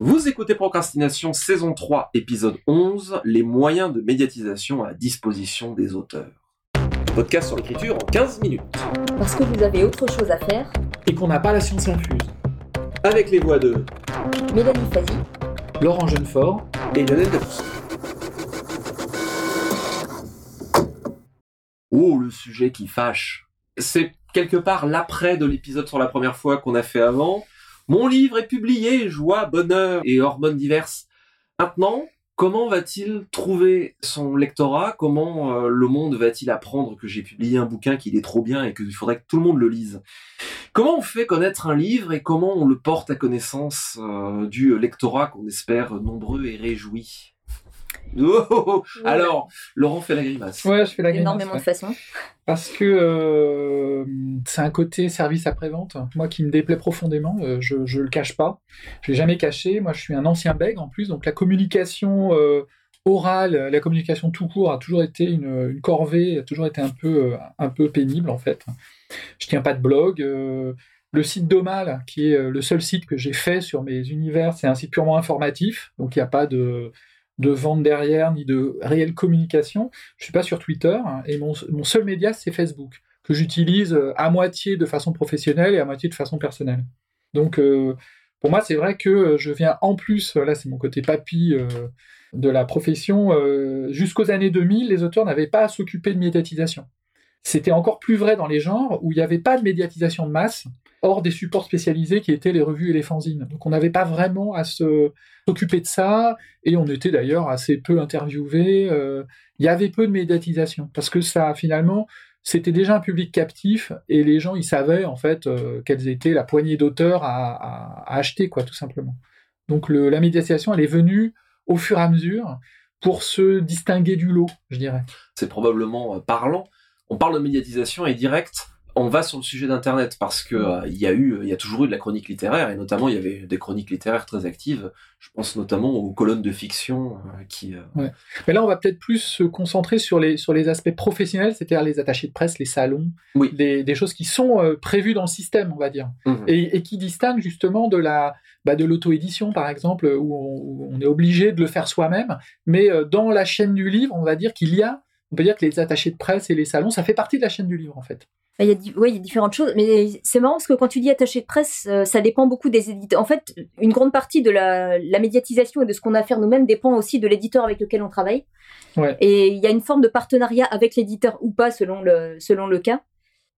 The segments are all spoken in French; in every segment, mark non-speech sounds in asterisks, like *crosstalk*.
Vous écoutez Procrastination saison 3, épisode 11, les moyens de médiatisation à disposition des auteurs. Podcast sur l'écriture en 15 minutes. Parce que vous avez autre chose à faire. Et qu'on n'a pas la science infuse. Avec les voix de Mélanie Fazi, Laurent Jeunefort. et Lionel Debus. Oh, le sujet qui fâche. C'est quelque part l'après de l'épisode sur la première fois qu'on a fait avant. Mon livre est publié, joie, bonheur et hormones diverses. Maintenant, comment va-t-il trouver son lectorat? Comment euh, le monde va-t-il apprendre que j'ai publié un bouquin qu'il est trop bien et qu'il faudrait que tout le monde le lise? Comment on fait connaître un livre et comment on le porte à connaissance euh, du lectorat qu'on espère nombreux et réjoui *laughs* Oh, oh, oh. Alors, Laurent fait la grimace. Ouais, je fais la grimace, énormément ouais. de façons. Parce que euh, c'est un côté service après-vente, moi qui me déplaît profondément, euh, je, je le cache pas. Je l'ai jamais caché, moi je suis un ancien bègue en plus, donc la communication euh, orale, la communication tout court a toujours été une, une corvée, a toujours été un peu, euh, un peu pénible en fait. Je tiens pas de blog. euh, le site Domal, qui est le seul site que j'ai fait sur mes univers, c'est un site purement informatif, donc il n'y a pas de, de vente derrière, ni de réelle communication. Je suis pas sur Twitter hein, et mon, seul média c'est Facebook que j'utilise euh, à moitié de façon professionnelle et à moitié de façon personnelle. Donc euh, pour moi c'est vrai que euh, je viens en plus, là c'est mon côté papy de la profession, jusqu'aux années 2000 les auteurs n'avaient pas à s'occuper de médiatisation. C'était encore plus vrai dans les genres où il n'y avait pas de médiatisation de masse, hors des supports spécialisés qui étaient les revues et les fanzines. Donc on n'avait pas vraiment à s'occuper de ça, et on était d'ailleurs assez peu interviewés. euh, Il y avait peu de médiatisation, parce que ça, finalement, c'était déjà un public captif, et les gens, ils savaient, en fait, euh, quelles étaient la poignée d'auteurs à, acheter, quoi, tout simplement. Donc la médiatisation, elle est venue au fur et à mesure pour se distinguer du lot, je dirais. c'est probablement euh, parlant. On parle de médiatisation et direct. On va sur le sujet d'internet parce que euh, il y a eu, il y a toujours eu de la chronique littéraire et notamment il y avait des chroniques littéraires très actives. Je pense notamment aux colonnes de fiction euh, qui. euh, Mais là, on va peut-être plus se concentrer sur les, sur les aspects professionnels, c'est-à-dire les attachés de presse, les salons, Oui. des, des choses qui sont euh, prévues dans le système, on va dire, mhm. et, et qui distinguent justement de la bah, de l'auto-édition, par exemple, où on, où on est obligé de le faire soi-même. Mais euh, dans la chaîne du livre, on va dire qu'il y a, on peut dire que les attachés de presse et les salons, ça fait partie de la chaîne du livre, en fait. Il y a, ouais, il y a différentes choses, mais c'est marrant parce que quand tu dis attaché de presse, euh, ça dépend beaucoup des éditeurs. En fait, une grande partie de la, la médiatisation et de ce qu'on a à faire nous-mêmes dépend aussi de l'éditeur avec lequel on travaille. Ouais. Et il y a une forme de partenariat avec l'éditeur ou pas selon le, selon le cas.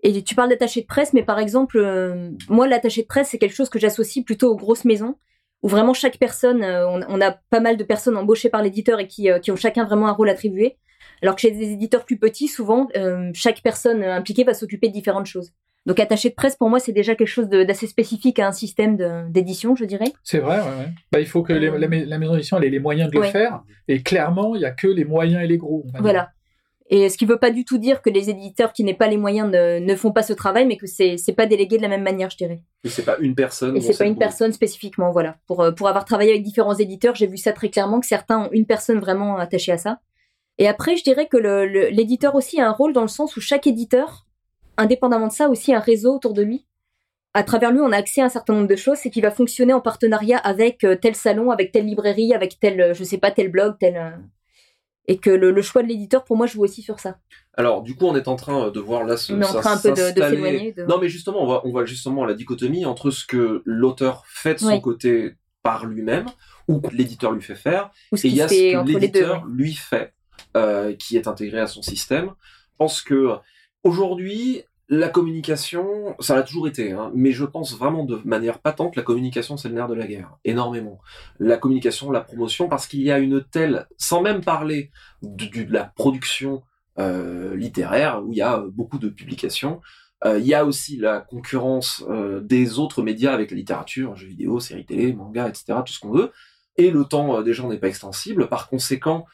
Et tu parles d'attaché de presse, mais par exemple, euh, moi, l'attaché de presse, c'est quelque chose que j'associe plutôt aux grosses maisons, où vraiment chaque personne, euh, on, on a pas mal de personnes embauchées par l'éditeur et qui, euh, qui ont chacun vraiment un rôle attribué. Alors que chez des éditeurs plus petits, souvent, euh, chaque personne euh, impliquée va s'occuper de différentes choses. Donc attaché de presse, pour moi, c'est déjà quelque chose de- d'assez spécifique à un système d'édition, je dirais. C'est vrai, ouais, ouais. Bah, il faut que les- Euh, la, ma- la maison d'édition ait les moyens de le Ouais. faire, et clairement, il y a que les moyens et les gros. dire. Voilà. Et ce qui veut pas du tout dire que les éditeurs qui n'aient pas les moyens ne, ne font pas ce travail, mais que c'est c'est pas délégué de la même manière, je dirais. Et c'est pas une personne. Et dont c'est pas une boulot. personne spécifiquement, voilà. Pour, pour avoir travaillé avec différents éditeurs, j'ai vu ça très clairement, que certains ont une personne vraiment attachée à ça. Et après, je dirais que l'éditeur aussi a un rôle dans le sens où chaque éditeur, indépendamment de ça, a aussi un réseau autour de lui. À travers lui, on a accès à un certain nombre de choses, c'est qu'il va fonctionner en partenariat avec euh, tel salon, avec telle librairie, avec tel, euh, je sais pas, tel blog, tel... euh, Et que le, le choix de l'éditeur, pour moi, joue aussi sur ça. Alors du coup, on est en train de voir là ce On est en train un peu de- de Non, mais justement, on va on va justement à la dichotomie entre ce que l'auteur fait de son Oui. côté par lui-même ou que l'éditeur lui fait faire Ou ce Et il y a ce que l'éditeur ouais. lui fait, euh, qui est intégré à son système. Je pense que aujourd'hui, la communication, ça l'a toujours été, hein, mais je pense vraiment de manière patente, la communication, c'est le nerf de la guerre, énormément. La communication, la promotion, parce qu'il y a une telle, sans même parler de, la production euh, littéraire, où il y a euh, beaucoup de publications, il y a aussi la concurrence des autres médias avec la littérature, jeux vidéo, séries télé, manga, etc., tout ce qu'on veut et le temps des gens n'est pas extensible. Par conséquent,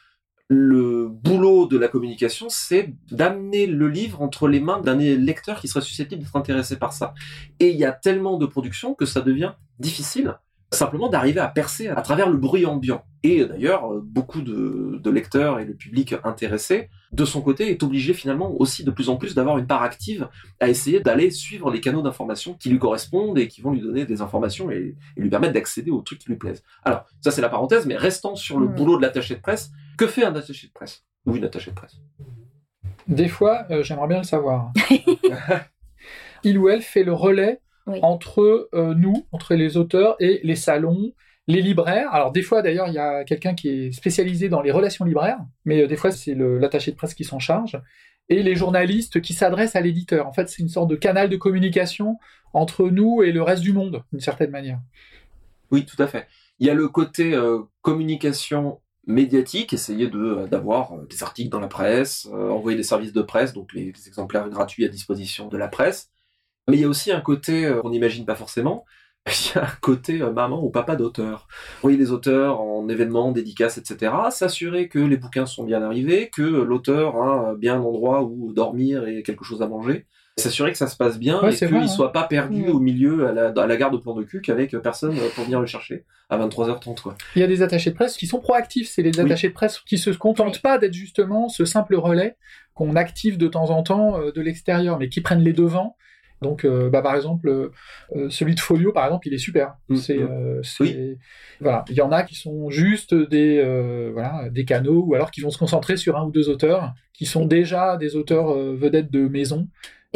le boulot de la communication, c'est d'amener le livre entre les mains d'un lecteur qui serait susceptible d'être intéressé par ça. Et il y a tellement de productions que ça devient difficile simplement d'arriver à percer à travers le bruit ambiant. Et d'ailleurs, euh, beaucoup de, de, lecteurs et le public intéressé, de son côté, est obligé finalement aussi de plus en plus d'avoir une part active à essayer d'aller suivre les canaux d'information qui lui correspondent et qui vont lui donner des informations et, lui permettre d'accéder aux trucs qui lui plaisent. Alors, ça c'est la parenthèse, mais restant sur le boulot de l'attaché de presse, que fait un attaché de presse Ou une attachée de presse? Des fois, euh, j'aimerais bien le savoir. *laughs* Il ou elle fait le relais entre euh, nous, entre les auteurs et les salons, les libraires. Alors des fois d'ailleurs, il y a quelqu'un qui est spécialisé dans les relations libraires, mais euh, des fois c'est l'attaché de presse qui s'en charge. Et les journalistes qui s'adressent à l'éditeur. En fait, c'est une sorte de canal de communication entre nous et le reste du monde, d'une certaine manière. Oui, tout à fait. Il y a le côté euh, communication médiatique, essayer de d'avoir des articles dans la presse, envoyer des services de presse, donc les, exemplaires gratuits à disposition de la presse. Mais il y a aussi un côté euh, qu'on n'imagine pas forcément. *laughs* Il y a un côté euh, maman ou papa d'auteur. Envoyer les auteurs en événements, dédicaces, etc. S'assurer que les bouquins sont bien arrivés, que l'auteur a bien un endroit où dormir et quelque chose à manger. S'assurer que ça se passe bien et qu'il ne hein. soit pas perdu au milieu à la, à la gare de plan de cul avec personne pour venir le chercher à 23h30. Quoi. Il y a des attachés de presse qui sont proactifs. C'est les attachés de presse qui se contentent pas d'être justement ce simple relais qu'on active de temps en temps euh, de l'extérieur, mais qui prennent les devants donc, euh, bah, par exemple, euh, celui de Folio, par exemple, il est super. Mm, c'est, mm. euh, voilà, il y en a qui sont juste des, voilà, des canaux, ou alors qui vont se concentrer sur un ou deux auteurs qui sont déjà des auteurs vedettes de maison.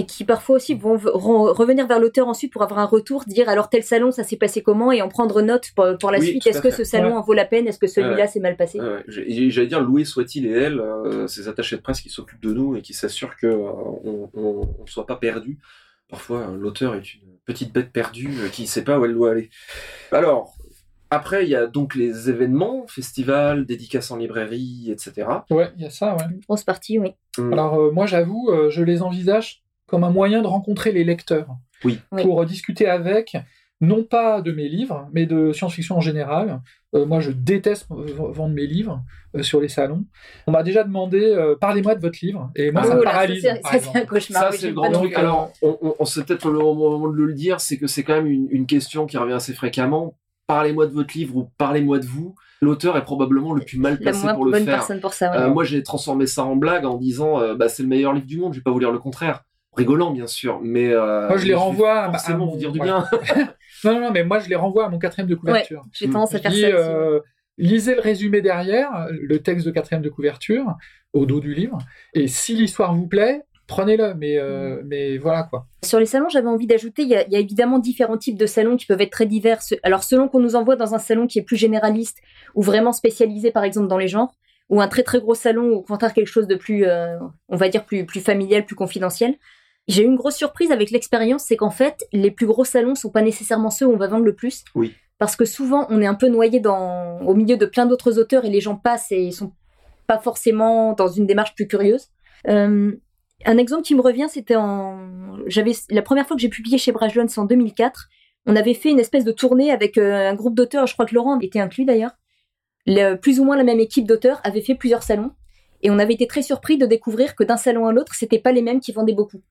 Et qui parfois aussi vont revenir vers l'auteur ensuite pour avoir un retour, dire alors tel salon ça s'est passé comment et en prendre note pour, la suite. Est-ce que ce salon en vaut la peine? Est-ce que celui-là s'est mal passé? J'allais dire louer soit-il et elle, ces attachés de presse qui s'occupent de nous et qui s'assurent qu'on ne soit pas perdu Parfois, l'auteur est une petite bête perdue euh, qui ne sait pas où elle doit aller. Alors, après, il y a donc les événements, festivals, dédicaces en librairie, etc. Ouais, il y a ça, ouais. Grosse partie, oui. Hum. Alors, euh, moi, j'avoue, euh, je les envisage comme un moyen de rencontrer les lecteurs. Oui. Pour discuter avec, non pas de mes livres, mais de science-fiction en général. Euh, moi, je déteste vendre mes livres euh, sur les salons. On m'a déjà demandé euh, parlez-moi de votre livre, et moi, ça me paralyse. Ça, c'est un cauchemar. Ça, c'est le grand truc. Alors, on, on, c'est peut-être le moment de le dire, c'est que c'est quand même une, une, question qui revient assez fréquemment. Parlez-moi de votre livre ou parlez-moi de vous. L'auteur est probablement le plus mal placé pour le faire. Pour ça, moi, j'ai transformé ça en blague en disant bah, c'est le meilleur livre du monde. Je vais pas vous dire le contraire rigolant bien sûr, mais moi je les renvoie à forcément vous dire du bien. *laughs* Non, non, mais moi, je les renvoie à mon quatrième de couverture. j'ai tendance à faire ça. Euh, lisez le résumé derrière, le texte de quatrième de couverture, au dos du livre. Et si l'histoire vous plaît, prenez-le, mais, euh, mm. mais voilà quoi. Sur les salons, j'avais envie d'ajouter, il y, a évidemment différents types de salons qui peuvent être très divers. Alors selon qu'on nous envoie dans un salon qui est plus généraliste ou vraiment spécialisé par exemple dans les genres, ou un très très gros salon ou au contraire quelque chose de plus, euh, on va dire plus, plus familial, plus confidentiel. J'ai eu une grosse surprise avec l'expérience, c'est qu'en fait, les plus gros salons sont pas nécessairement ceux où on va vendre le plus. Oui. Parce que souvent, on est un peu noyé dans, au milieu de plein d'autres auteurs et les gens passent et ils sont pas forcément dans une démarche plus curieuse. Euh, un exemple qui me revient, c'était en, j'avais la première fois que j'ai publié chez Braj Jones en 2004. On avait fait une espèce de tournée avec euh, un groupe d'auteurs. Je crois que Laurent était inclus d'ailleurs. plus ou moins la même équipe d'auteurs avait fait plusieurs salons. Et on avait été très surpris de découvrir que d'un salon à l'autre, c'était pas les mêmes qui vendaient beaucoup.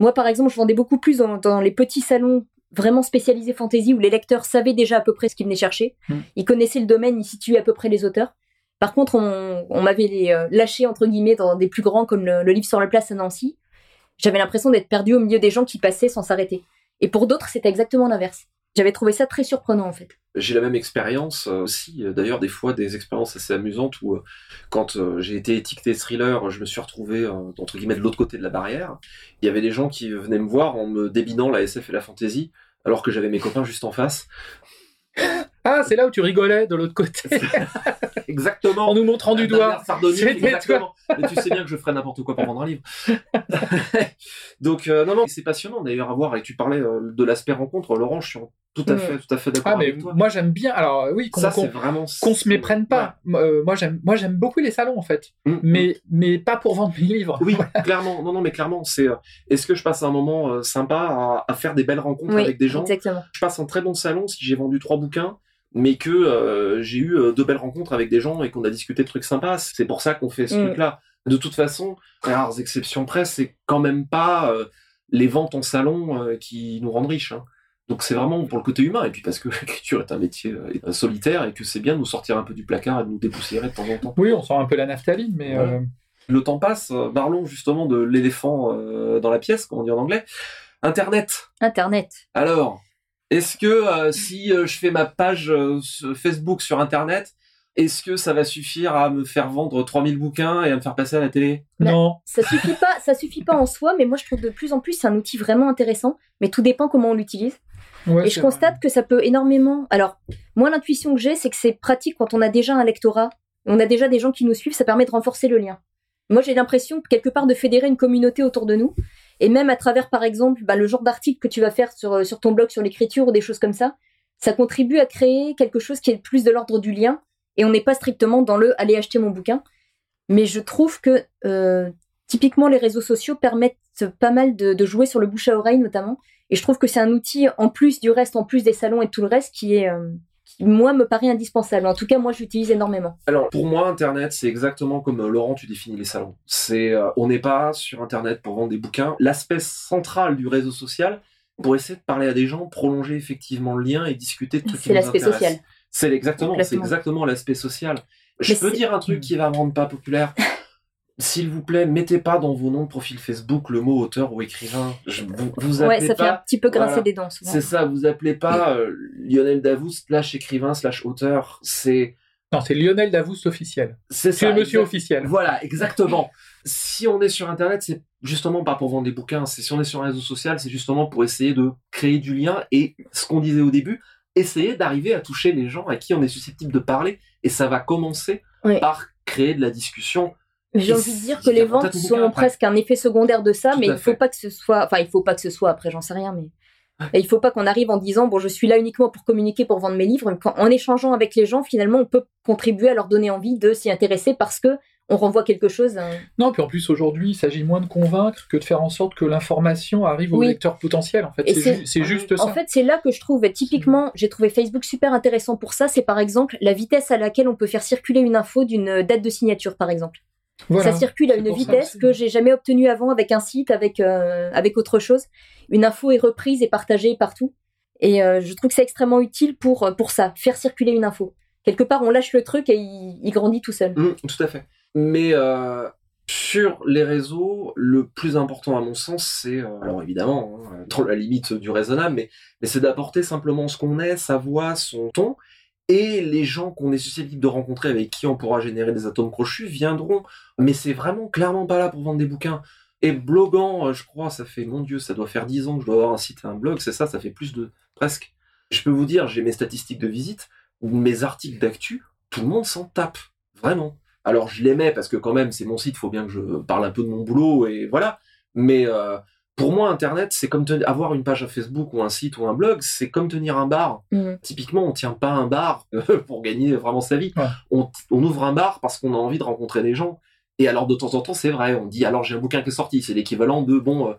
Moi, par exemple, je vendais beaucoup plus dans, les petits salons vraiment spécialisés fantasy où les lecteurs savaient déjà à peu près ce qu'ils venaient chercher. Hmm. Ils connaissaient le domaine, ils situaient à peu près les auteurs. Par contre, on, m'avait euh, lâché entre guillemets dans des plus grands comme le, livre sur la place à Nancy. J'avais l'impression d'être perdu au milieu des gens qui passaient sans s'arrêter. Et pour d'autres, c'était exactement l'inverse. J'avais trouvé ça très surprenant en fait. J'ai la même expérience euh, aussi, euh, d'ailleurs des fois des expériences assez amusantes où euh, quand j'ai été étiqueté thriller, je me suis retrouvé entre guillemets de l'autre côté de la barrière. Il y avait des gens qui venaient me voir en me débinant la SF et la fantasy alors que j'avais mes copains juste en face. Ah, c'est là où tu rigolais de l'autre côté. *laughs* exactement. En nous montrant du doigt. exactement. Mais tu sais bien que je ferais n'importe quoi pour vendre un livre. *laughs* Donc, non, non, c'est passionnant d'ailleurs à voir. Et tu parlais de l'aspect rencontre. Laurent, je suis tout à fait, tout à fait d'accord. Ah, mais moi j'aime bien. Alors oui, qu'on qu'on se méprenne pas. Euh, moi j'aime, moi j'aime beaucoup les salons en fait, mm, mm. mais mais pas pour vendre mes livres. Oui, *laughs* clairement. Non, non, mais clairement, c'est. Euh, est-ce que je passe un moment euh, sympa à, faire des belles rencontres avec des gens? Exactement. Je passe un très bon salon si j'ai vendu trois bouquins, mais que j'ai eu deux belles rencontres avec des gens et qu'on a discuté de trucs sympas. C'est pour ça qu'on fait ce mm. truc-là. De toute façon, rares exceptions près, c'est quand même pas les ventes en salon qui nous rendent riches. Hein. Donc c'est vraiment pour le côté humain, et puis parce que *laughs* l'écriture est un métier euh, solitaire et que c'est bien de nous sortir un peu du placard et de nous dépoussiérer de temps en temps. Oui, on sent un peu la naphtaline, mais... Ouais. euh, Le temps passe, parlons justement de l'éléphant euh, dans la pièce, comme on dit en anglais. Internet. Internet. Alors, est-ce que euh, si euh, je fais ma page euh, Facebook sur Internet, est-ce que ça va suffire à me faire vendre 3000 bouquins et à me faire passer à la télé? Ouais. Non, Ça suffit pas, ça suffit pas en soi, mais moi je trouve de plus en plus c'est un outil vraiment intéressant, mais tout dépend comment on l'utilise. Ouais, Et je constate que ça peut énormément. Alors, moi, l'intuition que j'ai, c'est que c'est pratique quand on a déjà un lectorat, on a déjà des gens qui nous suivent, ça permet de renforcer le lien. Moi, j'ai l'impression, quelque part, de fédérer une communauté autour de nous. Et même à travers, par exemple, bah, le genre d'article que tu vas faire sur, euh, sur ton blog, sur l'écriture ou des choses comme ça, ça contribue à créer quelque chose qui est plus de l'ordre du lien. Et on n'est pas strictement dans le aller acheter mon bouquin. Mais je trouve que, euh, typiquement, les réseaux sociaux permettent pas mal de, de jouer sur le bouche à oreille, notamment. Et je trouve que c'est un outil, en plus du reste, en plus des salons et tout le reste, qui est, euh, qui, moi, me paraît indispensable. En tout cas, moi, j'utilise énormément. Alors pour moi, Internet, c'est exactement comme euh, Laurent, tu définis les salons. C'est, euh, on n'est pas sur Internet pour vendre des bouquins. L'aspect central du réseau social, pour essayer de parler à des gens, prolonger effectivement le lien et discuter de trucs qui C'est l'aspect social. C'est exactement, c'est exactement l'aspect social. Je Mais peux dire un truc qui va me rendre pas populaire. S'il vous plaît, mettez pas dans vos noms de profil Facebook le mot auteur ou écrivain. Je, vous, vous Ouais, appelez ça fait un petit peu grincer voilà. des dents, souvent. C'est ça, vous appelez pas euh, Lionel Davout slash écrivain slash auteur. C'est non, c'est Lionel Davous officiel. c'est C'est ça. le monsieur exact- officiel. Voilà, exactement. si on est sur Internet, c'est justement pas pour vendre des bouquins. C'est si on est sur un réseau social, c'est justement pour essayer de créer du lien et ce qu'on disait au début, essayer d'arriver à toucher les gens à qui on est susceptible de parler. Et ça va commencer Ouais. par créer de la discussion. J'ai envie de dire que les ventes sont après. presque un effet secondaire de ça, Tout mais à il faut fait. pas que ce soit, enfin, il faut pas que ce soit, après, j'en sais rien, mais Et il faut pas qu'on arrive en disant, bon, je suis là uniquement pour communiquer, pour vendre mes livres. Quand- en échangeant avec les gens, finalement, on peut contribuer à leur donner envie de s'y intéresser parce que on renvoie quelque chose. hein. Non, puis en plus aujourd'hui, il s'agit moins de convaincre que de faire en sorte que l'information arrive au Oui. lecteur potentiel. En fait, ju- c'est juste ça. En fait, c'est là que je trouve, typiquement, j'ai trouvé Facebook super intéressant pour ça. C'est par exemple la vitesse à laquelle on peut faire circuler une info d'une date de signature, par exemple. Voilà. Ça circule à une ça vitesse que j'ai jamais obtenue avant avec un site, avec, euh, avec autre chose. Une info est reprise et partagée partout. Et euh, je trouve que c'est extrêmement utile pour, euh, pour ça, faire circuler une info. Quelque part, on lâche le truc et il, il grandit tout seul. Hum, tout à fait. Mais euh, sur les réseaux, le plus important à mon sens, c'est, euh, alors évidemment, hein, dans la limite du raisonnable, mais, mais c'est d'apporter simplement ce qu'on est, sa voix, son ton, et les gens qu'on est susceptible de rencontrer avec qui on pourra générer des atomes crochus viendront. Mais c'est vraiment clairement pas là pour vendre des bouquins. Et bloguant, euh, je crois, ça fait, mon Dieu, ça doit faire 10 ans que je dois avoir un site un blog, c'est ça, ça fait plus de, presque. Je peux vous dire, j'ai mes statistiques de visite, mes articles d'actu, tout le monde s'en tape. Vraiment. Alors je les mets parce que quand même c'est mon site, faut bien que je parle un peu de mon boulot et voilà. Mais euh, pour moi Internet c'est comme ten- avoir une page à Facebook ou un site ou un blog, c'est comme tenir un bar. Mhm. Typiquement on tient pas un bar *laughs* euh, pour gagner vraiment sa vie. Ouais. On, on ouvre un bar parce qu'on a envie de rencontrer des gens. Et alors de temps en temps c'est vrai, on dit alors j'ai un bouquin qui est sorti, c'est l'équivalent de bon. euh,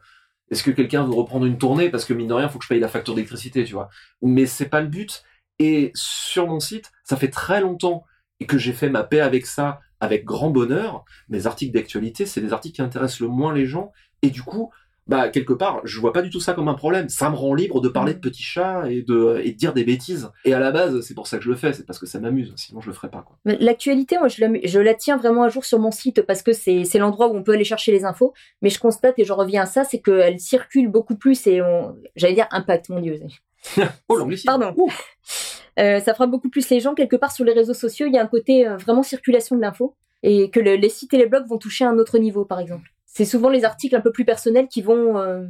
est-ce que quelqu'un veut reprendre une tournée? Parce que mine de rien faut que je paye la facture d'électricité, tu vois. Mais c'est pas le but. Et sur mon site, ça fait très longtemps et que j'ai fait ma paix avec ça avec grand bonheur. Mes articles d'actualité, c'est des articles qui intéressent le moins les gens. Et du coup, bah, quelque part, je vois pas du tout ça comme un problème. Ça me rend libre de parler de petits chats et de, et de dire des bêtises. Et à la base, c'est pour ça que je le fais, c'est parce que ça m'amuse. Sinon, je le ferais pas, L'actualité, moi, je la, je la tiens vraiment à jour sur mon site parce que c'est c'est l'endroit où on peut aller chercher les infos. Mais je constate, et je reviens à ça, c'est qu'elle circule beaucoup plus et on, j'allais dire impact, mon dieu. *laughs* Oh, l'anglicisme. Pardon. Euh, ça fera beaucoup plus les gens. Quelque part sur les réseaux sociaux, il y a un côté euh, vraiment circulation de l'info et que le- les sites et les blogs vont toucher à un autre niveau, par exemple. C'est souvent les articles un peu plus personnels qui vont, euh,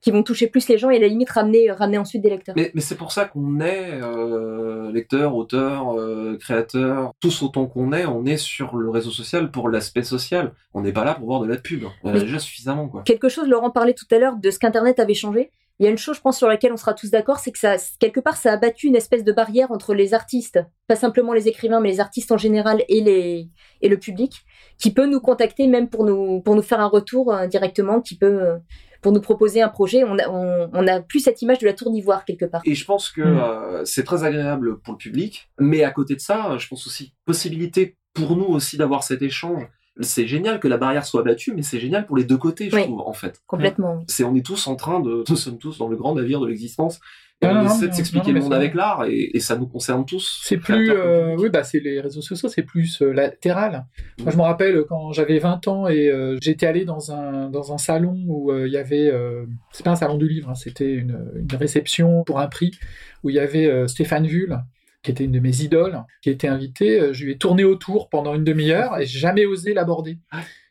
qui vont toucher plus les gens et à la limite ramener, ramener ensuite des lecteurs. Mais, mais c'est pour ça qu'on est euh, lecteur, auteur, euh, créateur, tous autant qu'on est, on est sur le réseau social pour l'aspect social. On n'est pas là pour voir de la pub. On en a déjà suffisamment, quoi. quelque chose, Laurent parlait tout à l'heure de ce qu'Internet avait changé. Il y a une chose, je pense, sur laquelle on sera tous d'accord, c'est que ça, quelque part, ça a battu une espèce de barrière entre les artistes, pas simplement les écrivains, mais les artistes en général et les et le public, qui peut nous contacter même pour nous pour nous faire un retour euh, directement, qui peut euh, pour nous proposer un projet. On a on, on a plus cette image de la tour d'ivoire quelque part. Et je pense que Mm. euh, c'est très agréable pour le public, mais à côté de ça, je pense aussi possibilité pour nous aussi d'avoir cet échange. C'est génial que la barrière soit battue, mais c'est génial pour les deux côtés, je Oui. trouve, en fait. Complètement. C'est on est tous en train de, *laughs* nous sommes tous dans le grand navire de l'existence, non, on non, essaie de s'expliquer le mais monde avec l'art et, et ça nous concerne tous. C'est plus, euh, oui, bah c'est les réseaux sociaux, c'est plus euh, latéral. Moi, je me rappelle quand j'avais 20 ans et euh, j'étais allé dans un dans un salon où euh, il y avait, euh, c'est pas un salon du livre, hein, c'était une, une réception pour un prix où il y avait euh, Stéphane Vull qui était une de mes idoles, qui était invité. Euh, Je lui ai tourné autour pendant une demi-heure et j'ai jamais osé l'aborder.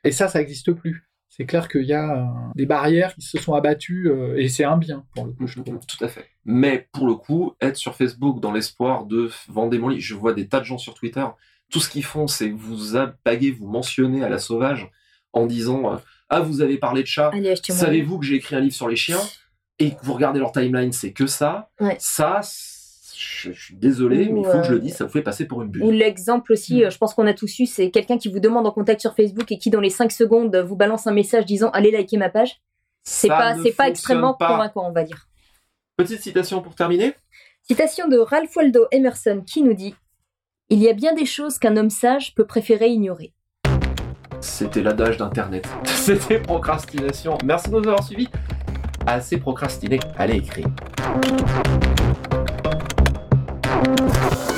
Et ça, ça n'existe plus. C'est clair qu'il y a euh, des barrières qui se sont abattues euh, et c'est un bien pour le coup, je trouve. Tout à fait. Mais pour le coup, être sur Facebook dans l'espoir de vendre mon livre, je vois des tas de gens sur Twitter, tout ce qu'ils font, c'est vous abaguer, vous mentionner à la sauvage en disant euh, Ah, vous avez parlé de chat, savez-vous que j'ai écrit un livre sur les chiens Et que vous regardez leur timeline, c'est que ça. Ouais. Ça, je, je suis désolé, Ou, mais il faut que je le euh, dise, ça vous fait passer pour une bulle. Ou l'exemple aussi, Mm. euh, je pense qu'on a tous eu, c'est quelqu'un qui vous demande en contact sur Facebook et qui dans les 5 secondes vous balance un message disant allez liker ma page. C'est pas, c'est pas extrêmement pas. convaincant, on va dire. Petite citation pour terminer. Citation de Ralph Waldo Emerson qui nous dit Il y a bien des choses qu'un homme sage peut préférer ignorer. C'était l'adage d'Internet. *laughs* C'était procrastination. Merci de nous avoir suivis. Assez procrastiné. Allez écrire. Thank you.